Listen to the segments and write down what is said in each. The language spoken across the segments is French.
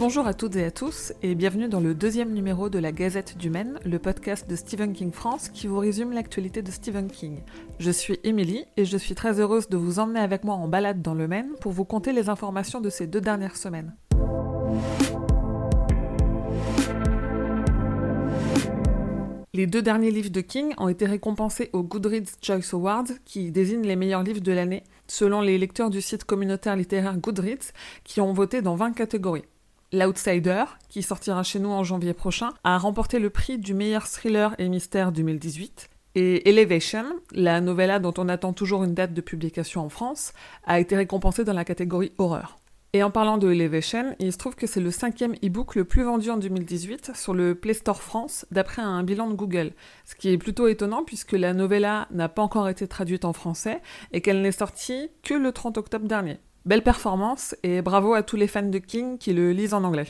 Bonjour à toutes et à tous et bienvenue dans le deuxième numéro de la Gazette du Maine, le podcast de Stephen King France qui vous résume l'actualité de Stephen King. Je suis Émilie et je suis très heureuse de vous emmener avec moi en balade dans le Maine pour vous conter les informations de ces deux dernières semaines. Les deux derniers livres de King ont été récompensés au Goodreads Choice Awards, qui désignent les meilleurs livres de l'année, selon les lecteurs du site communautaire littéraire Goodreads, qui ont voté dans 20 catégories. L'Outsider, qui sortira chez nous en janvier prochain, a remporté le prix du meilleur thriller et mystère 2018. Et Elevation, la novella dont on attend toujours une date de publication en France, a été récompensée dans la catégorie horreur. Et en parlant de Elevation, il se trouve que c'est le cinquième e-book le plus vendu en 2018 sur le Play Store France, d'après un bilan de Google. Ce qui est plutôt étonnant puisque la novella n'a pas encore été traduite en français et qu'elle n'est sortie que le 30 octobre dernier. Belle performance et bravo à tous les fans de King qui le lisent en anglais.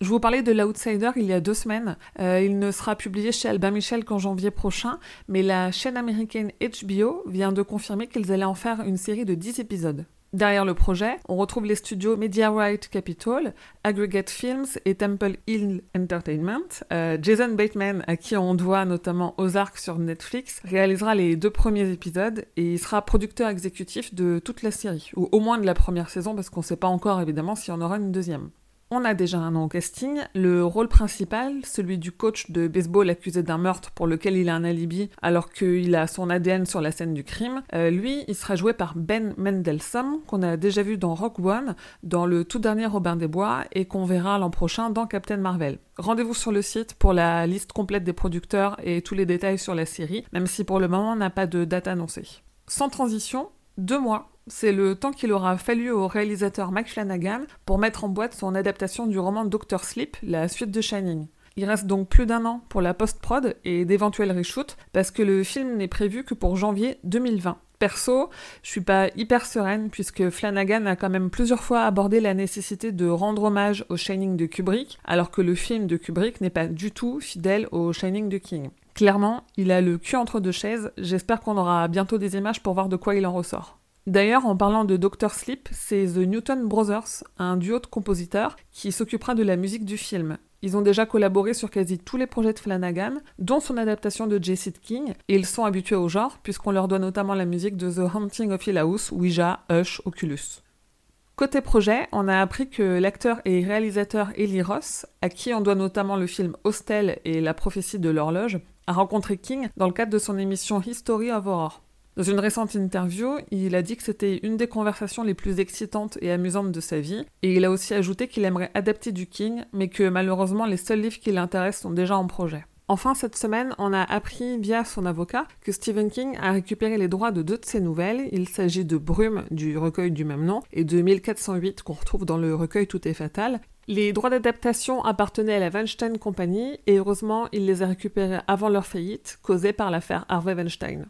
Je vous parlais de l'Outsider il y a deux semaines. Euh, il ne sera publié chez Albin Michel qu'en janvier prochain, mais la chaîne américaine HBO vient de confirmer qu'ils allaient en faire une série de 10 épisodes. Derrière le projet, on retrouve les studios Media Right Capital, Aggregate Films et Temple Hill Entertainment. Euh, Jason Bateman, à qui on doit notamment Ozark sur Netflix, réalisera les deux premiers épisodes et il sera producteur exécutif de toute la série, ou au moins de la première saison parce qu'on ne sait pas encore évidemment s'il y en aura une deuxième. On a déjà un nom au casting. Le rôle principal, celui du coach de baseball accusé d'un meurtre pour lequel il a un alibi alors qu'il a son ADN sur la scène du crime, euh, lui, il sera joué par Ben Mendelsohn, qu'on a déjà vu dans Rock One, dans le tout dernier Robin des Bois et qu'on verra l'an prochain dans Captain Marvel. Rendez-vous sur le site pour la liste complète des producteurs et tous les détails sur la série, même si pour le moment on n'a pas de date annoncée. Sans transition, deux mois c'est le temps qu'il aura fallu au réalisateur Mike Flanagan pour mettre en boîte son adaptation du roman Doctor Sleep, la suite de Shining. Il reste donc plus d'un an pour la post-prod et d'éventuels reshoots parce que le film n'est prévu que pour janvier 2020. Perso, je suis pas hyper sereine puisque Flanagan a quand même plusieurs fois abordé la nécessité de rendre hommage au Shining de Kubrick alors que le film de Kubrick n'est pas du tout fidèle au Shining de King. Clairement, il a le cul entre deux chaises, j'espère qu'on aura bientôt des images pour voir de quoi il en ressort. D'ailleurs, en parlant de Dr. Sleep, c'est The Newton Brothers, un duo de compositeurs, qui s'occupera de la musique du film. Ils ont déjà collaboré sur quasi tous les projets de Flanagan, dont son adaptation de J.C. King, et ils sont habitués au genre, puisqu'on leur doit notamment la musique de The Haunting of Hill House, Ouija, Hush, Oculus. Côté projet, on a appris que l'acteur et réalisateur Eli Ross, à qui on doit notamment le film Hostel et La prophétie de l'horloge, a rencontré King dans le cadre de son émission History of Horror. Dans une récente interview, il a dit que c'était une des conversations les plus excitantes et amusantes de sa vie, et il a aussi ajouté qu'il aimerait adapter du King, mais que malheureusement les seuls livres qui l'intéressent sont déjà en projet. Enfin, cette semaine, on a appris via son avocat que Stephen King a récupéré les droits de deux de ses nouvelles. Il s'agit de Brume du recueil du même nom et de 1408 qu'on retrouve dans le recueil Tout est fatal. Les droits d'adaptation appartenaient à la Weinstein Company et heureusement, il les a récupérés avant leur faillite, causée par l'affaire Harvey Weinstein.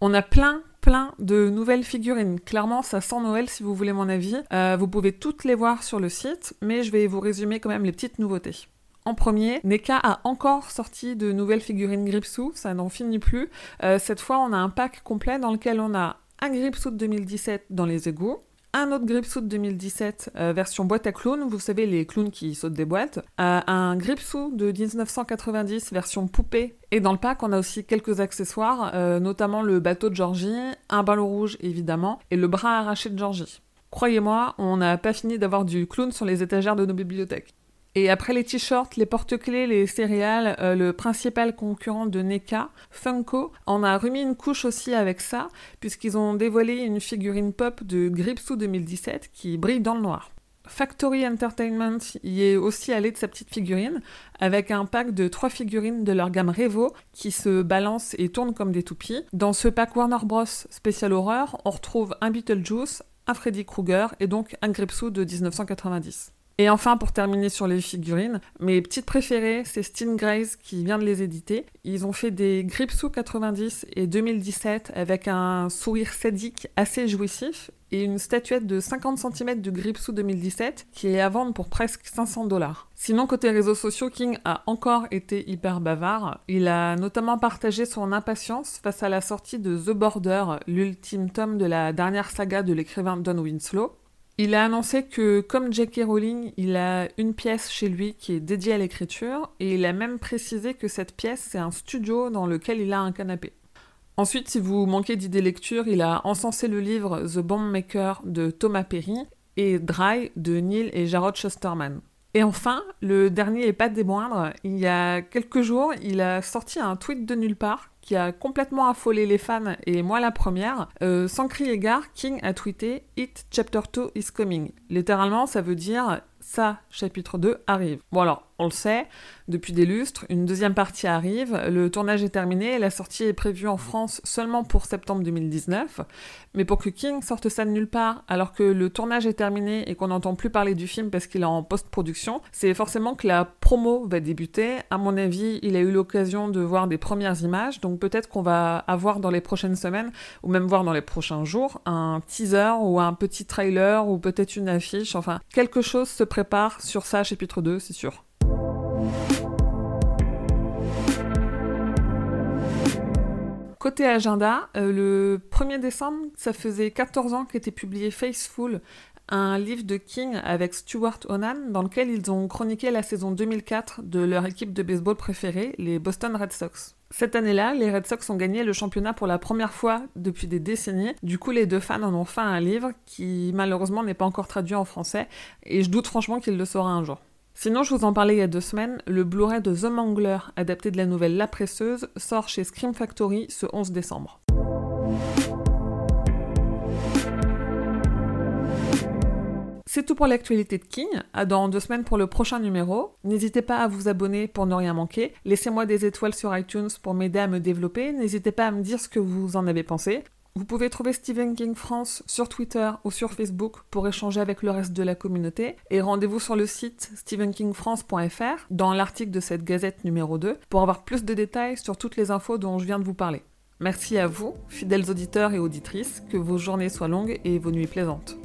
On a plein plein de nouvelles figurines. Clairement, ça sent Noël si vous voulez mon avis. Euh, vous pouvez toutes les voir sur le site, mais je vais vous résumer quand même les petites nouveautés. En premier, NECA a encore sorti de nouvelles figurines Gripsou, ça n'en finit plus. Euh, cette fois, on a un pack complet dans lequel on a un Gripsou de 2017 dans les égouts, un autre Gripsuit 2017 euh, version boîte à clowns, vous savez les clowns qui sautent des boîtes, euh, un Gripsuit de 1990 version poupée et dans le pack on a aussi quelques accessoires, euh, notamment le bateau de Georgie, un ballon rouge évidemment et le bras arraché de Georgie. Croyez-moi, on n'a pas fini d'avoir du clown sur les étagères de nos bibliothèques. Et après les t-shirts, les porte-clés, les céréales, euh, le principal concurrent de NECA, Funko, en a remis une couche aussi avec ça, puisqu'ils ont dévoilé une figurine pop de Gripsou 2017 qui brille dans le noir. Factory Entertainment y est aussi allé de sa petite figurine, avec un pack de trois figurines de leur gamme Revo qui se balancent et tournent comme des toupies. Dans ce pack Warner Bros. Spécial Horreur, on retrouve un Beetlejuice, un Freddy Krueger et donc un Gripsou de 1990. Et enfin, pour terminer sur les figurines, mes petites préférées, c'est Grace qui vient de les éditer. Ils ont fait des Gripsou 90 et 2017 avec un sourire sadique assez jouissif et une statuette de 50 cm de Gripsou 2017 qui est à vendre pour presque 500 dollars. Sinon, côté réseaux sociaux, King a encore été hyper bavard. Il a notamment partagé son impatience face à la sortie de The Border, l'ultime tome de la dernière saga de l'écrivain Don Winslow. Il a annoncé que, comme J.K. Rowling, il a une pièce chez lui qui est dédiée à l'écriture, et il a même précisé que cette pièce, c'est un studio dans lequel il a un canapé. Ensuite, si vous manquez d'idées lecture, il a encensé le livre The Bomb Maker de Thomas Perry et Dry de Neil et Jarrod Shusterman. Et enfin, le dernier et pas des moindres, il y a quelques jours, il a sorti un tweet de nulle part qui a complètement affolé les fans, et moi la première. Euh, sans crier gare, King a tweeté It Chapter 2 is coming. Littéralement, ça veut dire ça, chapitre 2, arrive. Bon alors, on le sait, depuis des lustres, une deuxième partie arrive, le tournage est terminé la sortie est prévue en France seulement pour septembre 2019. Mais pour que King sorte ça de nulle part, alors que le tournage est terminé et qu'on n'entend plus parler du film parce qu'il est en post-production, c'est forcément que la promo va débuter. À mon avis, il a eu l'occasion de voir des premières images, donc peut-être qu'on va avoir dans les prochaines semaines, ou même voir dans les prochains jours, un teaser ou un petit trailer ou peut-être une affiche, enfin quelque chose se prépare sur ça, chapitre 2, c'est sûr. Côté agenda, euh, le 1er décembre, ça faisait 14 ans qu'était publié Faceful, un livre de King avec Stuart Onan, dans lequel ils ont chroniqué la saison 2004 de leur équipe de baseball préférée, les Boston Red Sox. Cette année-là, les Red Sox ont gagné le championnat pour la première fois depuis des décennies. Du coup, les deux fans en ont fait un livre qui malheureusement n'est pas encore traduit en français, et je doute franchement qu'il le sera un jour. Sinon, je vous en parlais il y a deux semaines, le Blu-ray de The Mangler, adapté de la nouvelle La Presseuse, sort chez Scream Factory ce 11 décembre. C'est tout pour l'actualité de King. À dans deux semaines pour le prochain numéro. N'hésitez pas à vous abonner pour ne rien manquer. Laissez-moi des étoiles sur iTunes pour m'aider à me développer. N'hésitez pas à me dire ce que vous en avez pensé. Vous pouvez trouver Stephen King France sur Twitter ou sur Facebook pour échanger avec le reste de la communauté. Et rendez-vous sur le site stephenkingfrance.fr dans l'article de cette gazette numéro 2 pour avoir plus de détails sur toutes les infos dont je viens de vous parler. Merci à vous, fidèles auditeurs et auditrices, que vos journées soient longues et vos nuits plaisantes.